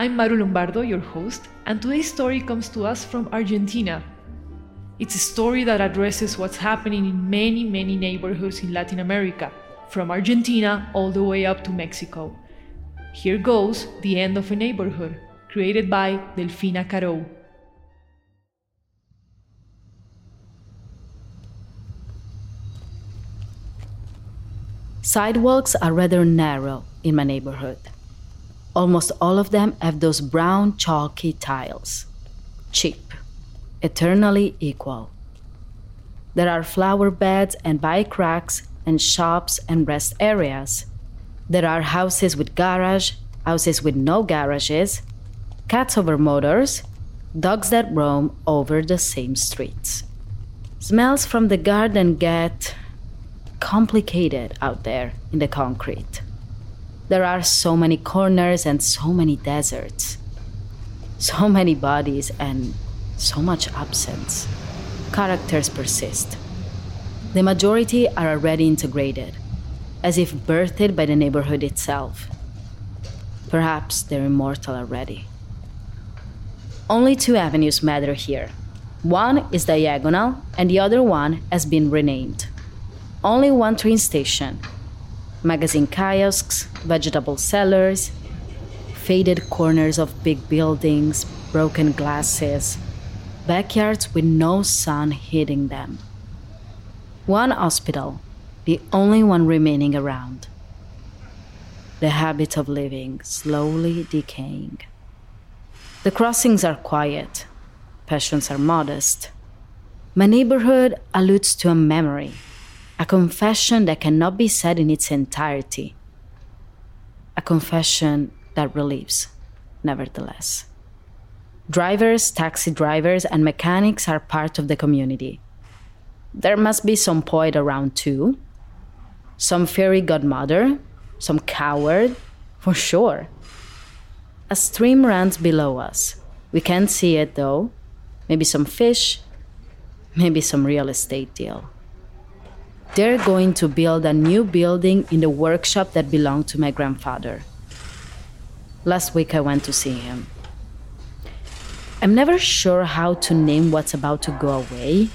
I'm Maru Lombardo, your host, and today's story comes to us from Argentina. It's a story that addresses what's happening in many, many neighborhoods in Latin America, from Argentina all the way up to Mexico. Here goes The End of a Neighborhood, created by Delfina Carou. Sidewalks are rather narrow in my neighborhood. Almost all of them have those brown, chalky tiles. Cheap, eternally equal. There are flower beds and bike racks and shops and rest areas. There are houses with garage, houses with no garages, cats over motors, dogs that roam over the same streets. Smells from the garden get complicated out there in the concrete. There are so many corners and so many deserts, so many bodies and so much absence. Characters persist. The majority are already integrated, as if birthed by the neighborhood itself. Perhaps they're immortal already. Only two avenues matter here. One is diagonal, and the other one has been renamed. Only one train station, magazine kiosks, vegetable sellers, faded corners of big buildings, broken glasses, backyards with no sun hitting them. One hospital, the only one remaining around. The habit of living slowly decaying. The crossings are quiet, passions are modest. My neighborhood alludes to a memory a confession that cannot be said in its entirety, a confession that relieves, nevertheless. Drivers, taxi drivers, and mechanics are part of the community. There must be some poet around too, some fairy godmother, some coward, for sure. A stream runs below us. We can't see it though. Maybe some fish, maybe some real estate deal. They're going to build a new building in the workshop that belonged to my grandfather. Last week I went to see him. I'm never sure how to name what's about to go away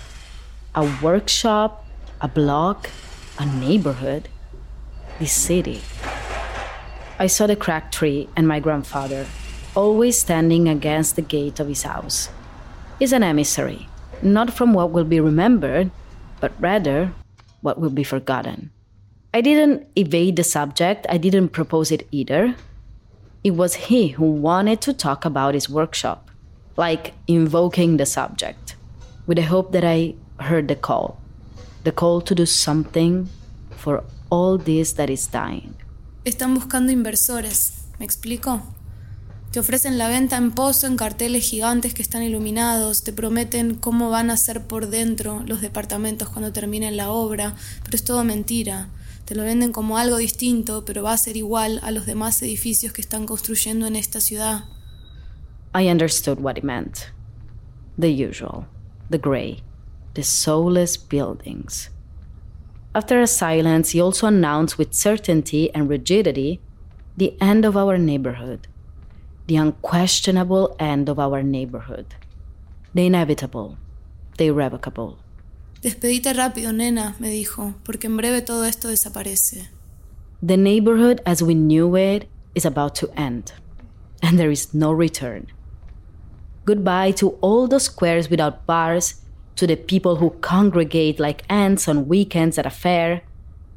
a workshop, a block, a neighborhood, the city. I saw the cracked tree and my grandfather, always standing against the gate of his house. He's an emissary, not from what will be remembered, but rather what will be forgotten. I didn't evade the subject, I didn't propose it either. It was he who wanted to talk about his workshop, like invoking the subject, with the hope that I heard the call the call to do something for all this that is dying. Están buscando inversores, ¿me explico? Te ofrecen la venta en pozo en carteles gigantes que están iluminados, te prometen cómo van a ser por dentro los departamentos cuando terminen la obra, pero es todo mentira. Te lo venden como algo distinto, pero va a ser igual a los demás edificios que están construyendo en esta ciudad. I understood what he meant. The usual, the gray, the soulless buildings. After a silence, he also announced with certainty and rigidity the end of our neighborhood the unquestionable end of our neighborhood. The inevitable, the irrevocable. Despedite rápido, nena, me dijo, porque en breve todo esto desaparece. The neighborhood as we knew it is about to end, and there is no return. Goodbye to all those squares without bars, to the people who congregate like ants on weekends at a fair,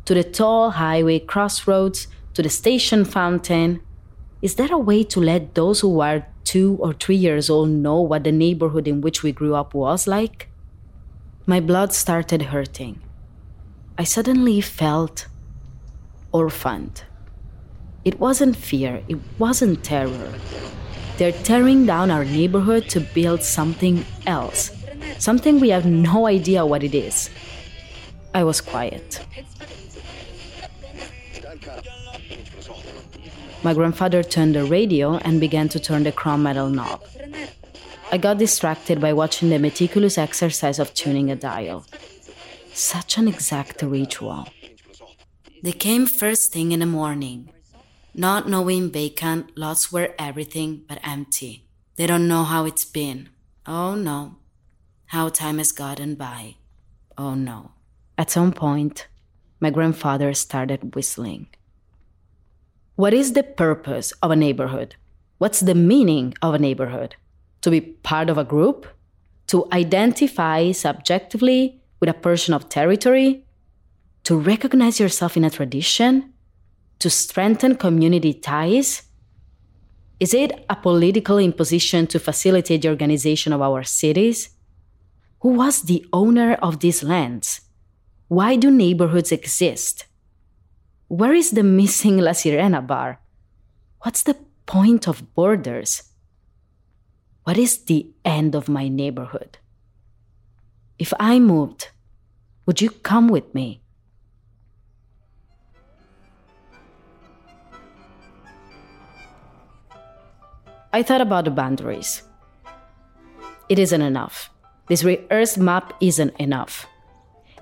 to the tall highway crossroads, to the station fountain. Is there a way to let those who are two or three years old know what the neighborhood in which we grew up was like? My blood started hurting. I suddenly felt orphaned. It wasn't fear, it wasn't terror. They're tearing down our neighborhood to build something else, something we have no idea what it is. I was quiet. My grandfather turned the radio and began to turn the chrome metal knob. I got distracted by watching the meticulous exercise of tuning a dial. Such an exact ritual. They came first thing in the morning. Not knowing bacon, lots were everything but empty. They don't know how it's been. Oh no. How time has gotten by. Oh no. At some point, my grandfather started whistling. What is the purpose of a neighborhood? What's the meaning of a neighborhood? To be part of a group? To identify subjectively with a portion of territory? To recognize yourself in a tradition? To strengthen community ties? Is it a political imposition to facilitate the organization of our cities? Who was the owner of these lands? Why do neighborhoods exist? Where is the missing La Sirena bar? What's the point of borders? What is the end of my neighborhood? If I moved, would you come with me? I thought about the boundaries. It isn't enough. This rehearsed map isn't enough.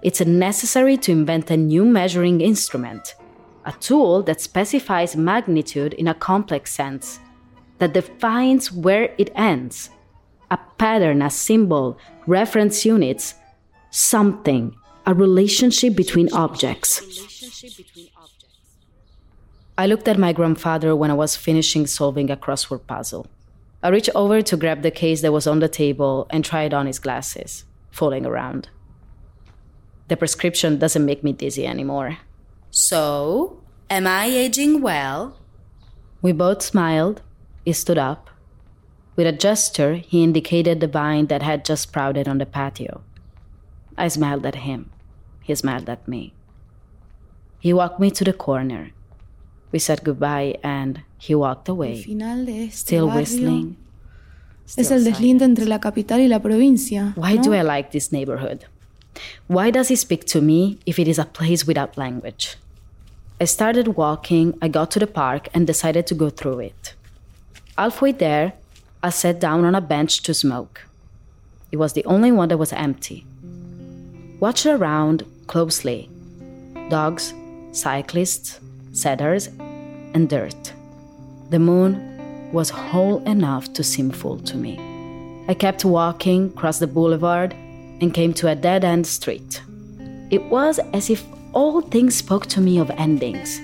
It's necessary to invent a new measuring instrument a tool that specifies magnitude in a complex sense, that defines where it ends, a pattern, a symbol, reference units, something, a relationship between objects. I looked at my grandfather when I was finishing solving a crossword puzzle. I reached over to grab the case that was on the table and tried on his glasses, falling around. The prescription doesn't make me dizzy anymore. So, am I aging well? We both smiled. He stood up. With a gesture, he indicated the vine that had just sprouted on the patio. I smiled at him. He smiled at me. He walked me to the corner. We said goodbye and he walked away, still whistling. Still es el deslinde entre la capital y la provincia. Why ¿no? do I like this neighborhood? Why does he speak to me if it is a place without language? I started walking, I got to the park and decided to go through it. Halfway there, I sat down on a bench to smoke. It was the only one that was empty. Watched around closely dogs, cyclists, setters, and dirt. The moon was whole enough to seem full to me. I kept walking, crossed the boulevard, and came to a dead end street. It was as if all things spoke to me of endings.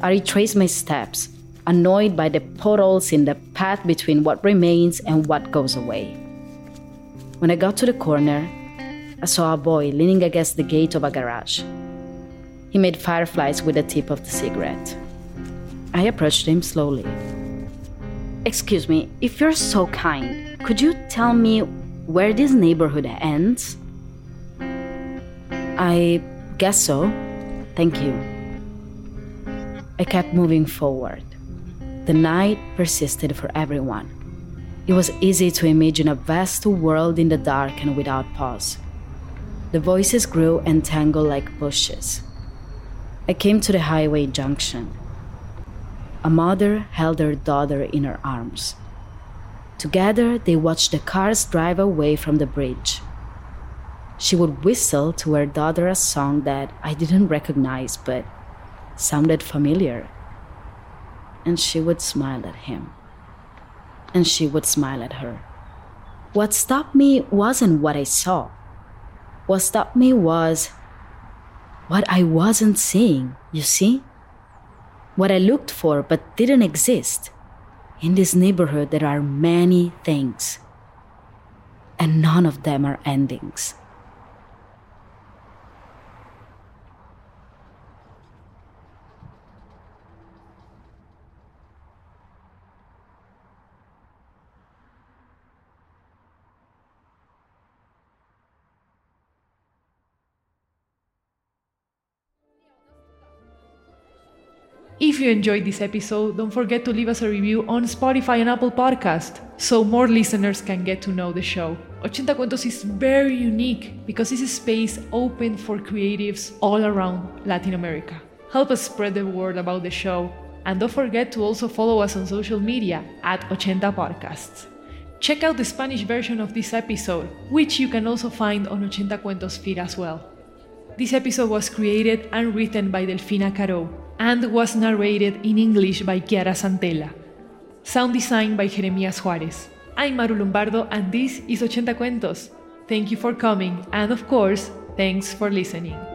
I retraced my steps, annoyed by the potholes in the path between what remains and what goes away. When I got to the corner, I saw a boy leaning against the gate of a garage. He made fireflies with the tip of the cigarette. I approached him slowly. Excuse me, if you're so kind, could you tell me where this neighborhood ends? I Guess so. Thank you. I kept moving forward. The night persisted for everyone. It was easy to imagine a vast world in the dark and without pause. The voices grew and tangled like bushes. I came to the highway junction. A mother held her daughter in her arms. Together, they watched the cars drive away from the bridge. She would whistle to her daughter a song that I didn't recognize but sounded familiar. And she would smile at him. And she would smile at her. What stopped me wasn't what I saw. What stopped me was what I wasn't seeing, you see? What I looked for but didn't exist. In this neighborhood, there are many things, and none of them are endings. If you enjoyed this episode, don't forget to leave us a review on Spotify and Apple Podcast so more listeners can get to know the show. 80 Cuentos is very unique because it's a space open for creatives all around Latin America. Help us spread the word about the show and don't forget to also follow us on social media at 80 Podcasts. Check out the Spanish version of this episode, which you can also find on 80 Cuentos feed as well. This episode was created and written by Delfina Carou and was narrated in English by Chiara Santella. Sound design by Jeremías Juárez. I'm Maru Lombardo and this is 80 Cuentos. Thank you for coming and of course, thanks for listening.